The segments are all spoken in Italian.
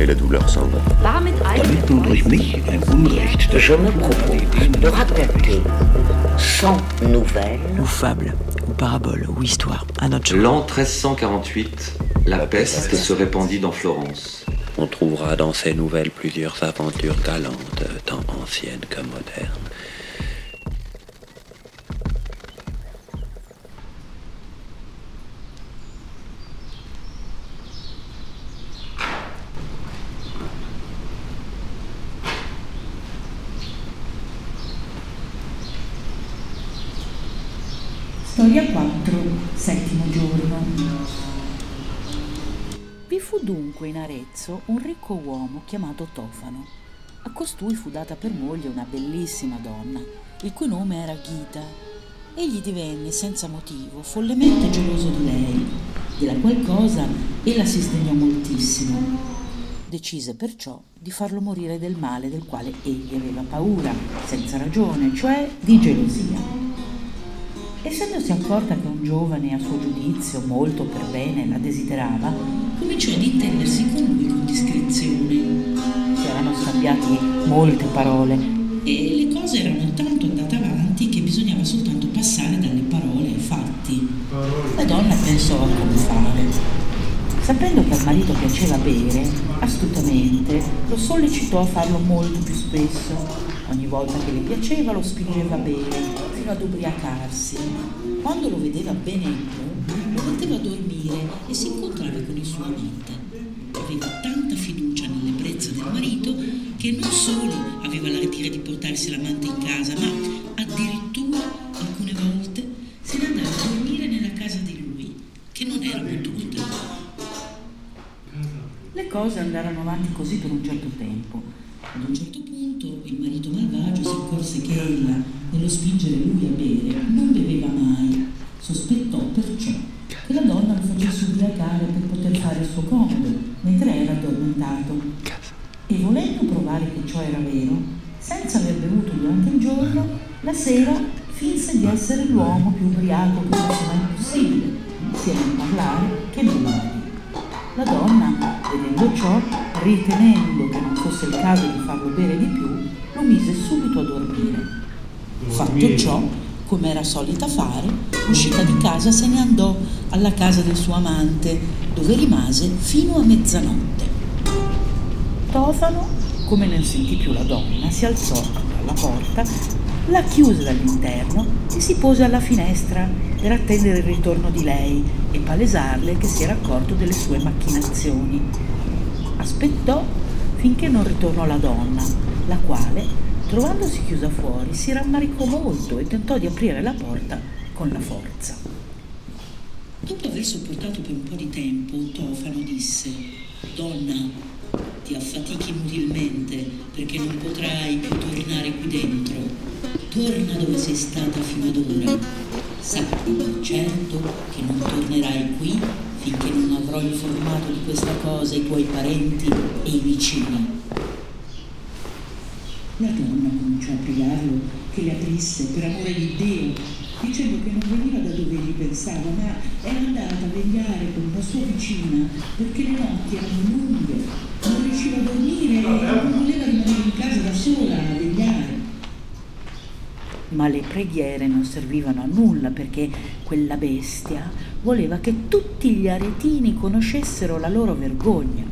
et la douleur s'en va. Damit damit du durch mich ein Unrecht Je me propose de raconter sans nouvelles ou fable, ou parabole, ou histoire, à notre L'an 1348, la peste se répandit dans Florence. On trouvera dans ces nouvelles plusieurs aventures galantes, tant anciennes que modernes. Storia 4, settimo giorno. Vi fu dunque in Arezzo un ricco uomo chiamato Tofano. A costui fu data per moglie una bellissima donna, il cui nome era Ghita. Egli divenne senza motivo follemente geloso di lei, della qual cosa ella si sdegnò moltissimo. Decise perciò di farlo morire del male del quale egli aveva paura, senza ragione, cioè di gelosia. Essendosi accorta che un giovane a suo giudizio molto per bene la desiderava, cominciò ad intendersi con lui con discrezione. Si erano scambiati molte parole e le cose erano tanto andate avanti che bisognava soltanto passare dalle parole ai fatti. La donna pensò a come fare. Sapendo che al marito piaceva bere, astutamente lo sollecitò a farlo molto più spesso. Ogni volta che le piaceva lo spingeva a bere, fino ad ubriacarsi. Quando lo vedeva bene in più, lo metteva a dormire e si incontrava con il suo amante. Aveva tanta fiducia nell'ebbrezza del marito che non solo aveva l'ardire di portarsi l'amante in casa, ma addirittura alcune volte se ne andava a dormire nella casa di lui, che non era molto lontano. Le cose andarono avanti così per un certo tempo. Ad un certo punto il marito malvagio si accorse che ella, nello spingere lui a bere, non beveva mai. Sospettò perciò che la donna lo facesse ubriacare per poter fare il suo comodo, mentre era addormentato. E volendo provare che ciò era vero, senza aver bevuto durante il giorno, la sera finse di essere l'uomo più ubriaco che fosse mai possibile, sia nel parlare che nel bere. La donna, vedendo ciò, ritenendo che non fosse il caso di farlo bere di più, lo mise subito a dormire. Fatto ciò, come era solita fare, uscita di casa se ne andò alla casa del suo amante, dove rimase fino a mezzanotte. Tofano, come non sentì più la donna, si alzò alla porta, la chiuse dall'interno e si pose alla finestra per attendere il ritorno di lei e palesarle che si era accorto delle sue macchinazioni. Aspettò finché non ritornò la donna, la quale, trovandosi chiusa fuori, si rammaricò molto e tentò di aprire la porta con la forza. Dopo aver sopportato per un po' di tempo, Tofano disse: Donna, ti affatichi inutilmente perché non potrai più tornare qui dentro. Torna dove sei stata fino ad ora. Sappi per certo che non tornerai qui finché non avrò informato di questa cosa i tuoi parenti e i vicini. La donna cominciò a pregarlo che le aprisse per amore di Dio, dicendo che non veniva da dove egli pensava, ma era andata a vegliare con una sua vicina perché le notti erano lunghe, non riusciva a dormire e non voleva rimanere in casa da sola. Ma le preghiere non servivano a nulla perché quella bestia voleva che tutti gli aretini conoscessero la loro vergogna.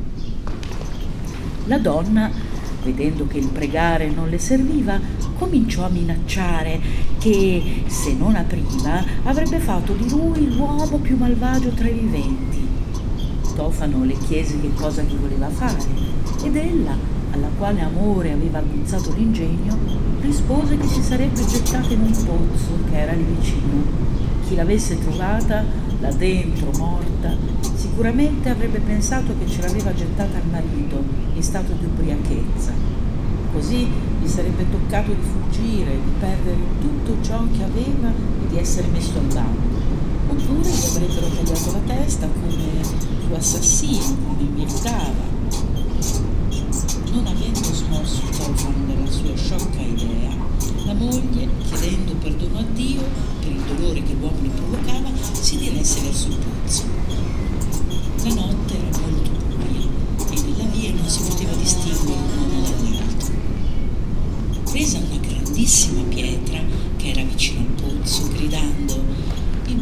La donna, vedendo che il pregare non le serviva, cominciò a minacciare che se non apriva avrebbe fatto di lui l'uomo più malvagio tra i viventi. Tofano le chiese che cosa gli voleva fare ed ella, alla quale amore aveva aguzzato l'ingegno, rispose che si sarebbe gettata in un pozzo che era lì vicino. Chi l'avesse trovata là dentro morta si Sicuramente avrebbe pensato che ce l'aveva gettata al marito in stato di ubriachezza. Così gli sarebbe toccato di fuggire, di perdere tutto ciò che aveva e di essere messo al bando. Oppure gli avrebbero tagliato la testa come fu assassino, come meritava. Non avendo smosso Tofano dalla sua sciocca idea, la moglie, chiedendo perdono a Dio per il dolore che l'uomo le provocava, si diresse verso il pozzo. La notte era molto buia e nella via non si poteva distinguere un uomo dall'altro. Presa una grandissima pietra che era vicino al pozzo, gridando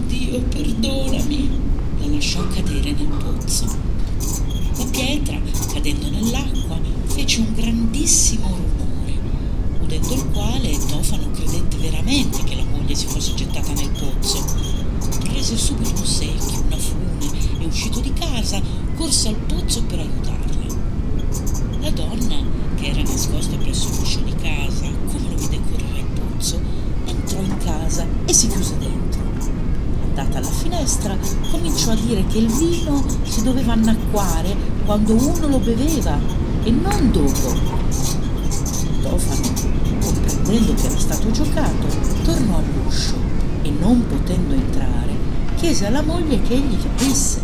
Dio perdonami, la lasciò cadere nel pozzo. La pietra, cadendo nell'acqua, fece un grandissimo rumore, udendo il quale Tofano credette veramente che la moglie si fosse gettata nel pozzo. Prese subito un secchio, una fune e uscito di casa corse al pozzo per aiutarla. La donna, che era nascosta presso l'uscio di casa, come lo vide correre al pozzo, entrò in casa e si chiuse dentro. Andata alla finestra, cominciò a dire che il vino si doveva annacquare quando uno lo beveva e non dopo. Tofano, comprendendo che era stato giocato, tornò all'uscio e non potendo entrare, chiese alla moglie che egli gli aprisse.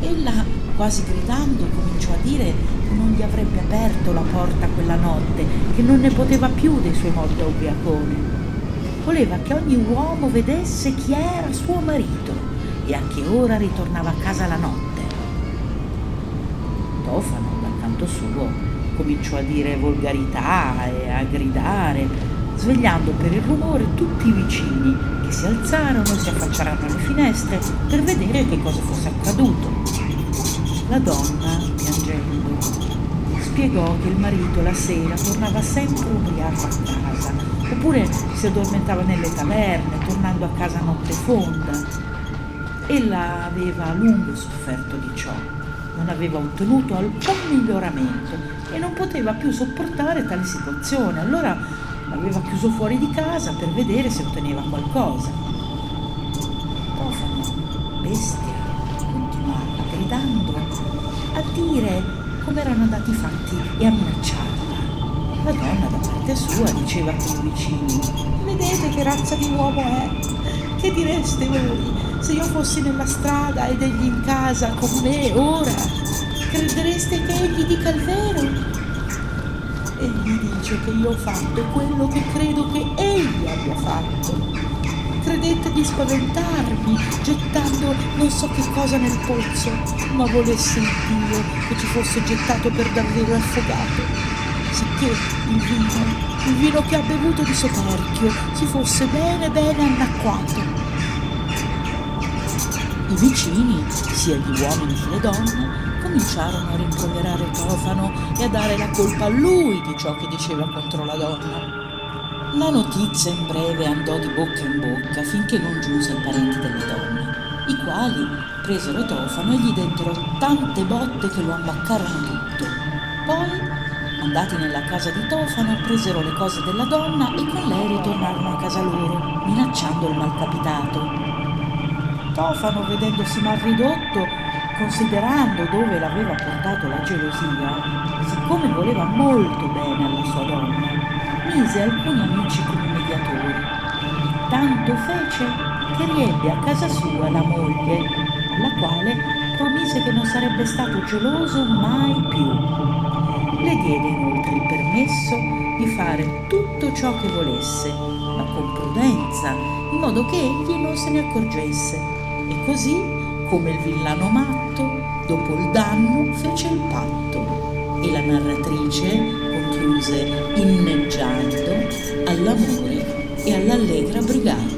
Ella, quasi gridando, cominciò a dire che non gli avrebbe aperto la porta quella notte, che non ne poteva più dei suoi modi da ubriacone. Voleva che ogni uomo vedesse chi era suo marito e a che ora ritornava a casa la notte. Tofano, dal canto suo, cominciò a dire volgarità e a gridare, svegliando per il rumore tutti i vicini che si alzarono e si affacciarono alle finestre per vedere che cosa fosse accaduto. La donna, piangendo, spiegò che il marito la sera tornava sempre ubriaco a casa, oppure si addormentava nelle taverne, tornando a casa notte fonda. Ella aveva a lungo sofferto di ciò, non aveva ottenuto alcun miglioramento e non poteva più sopportare tale situazione, allora l'aveva chiuso fuori di casa per vedere se otteneva qualcosa. Tofano, bestia, continuava gridando a dire come erano andati i fatti e a minacciarla. La donna da parte sua diceva con i vicini, vedete che razza di uomo è? Che direste voi se io fossi nella strada ed egli in casa con me ora? Credereste che egli dica il vero? Egli dice che io ho fatto quello che credo che egli abbia fatto. Credette di spaventarmi gettando non so che cosa nel pozzo, ma volesse il Dio che ci fosse gettato per davvero affogato, sicché il vino, il vino che ha bevuto di soperchio, si fosse bene bene annacquato. I vicini, sia gli uomini che le donne, cominciarono a rimproverare Tofano e a dare la colpa a lui di ciò che diceva contro la donna. La notizia in breve andò di bocca in bocca finché non giunse ai parenti delle donne, i quali presero Tofano e gli dettero tante botte che lo ammaccarono tutto. Poi, andati nella casa di Tofano, presero le cose della donna e con lei ritornarono a casa loro, minacciando il malcapitato. Tofano, vedendosi mal ridotto, considerando dove l'aveva portato la gelosia, siccome voleva molto bene alla sua donna, mise alcuni amici come mediatori. Tanto fece che riebbe a casa sua la moglie, alla quale promise che non sarebbe stato geloso mai più. Le diede inoltre il permesso di fare tutto ciò che volesse, ma con prudenza, in modo che egli non se ne accorgesse. E così, come il villano matto, dopo il danno fece il patto. E la narratrice concluse inneggiando all'amore e all'allegra brigata.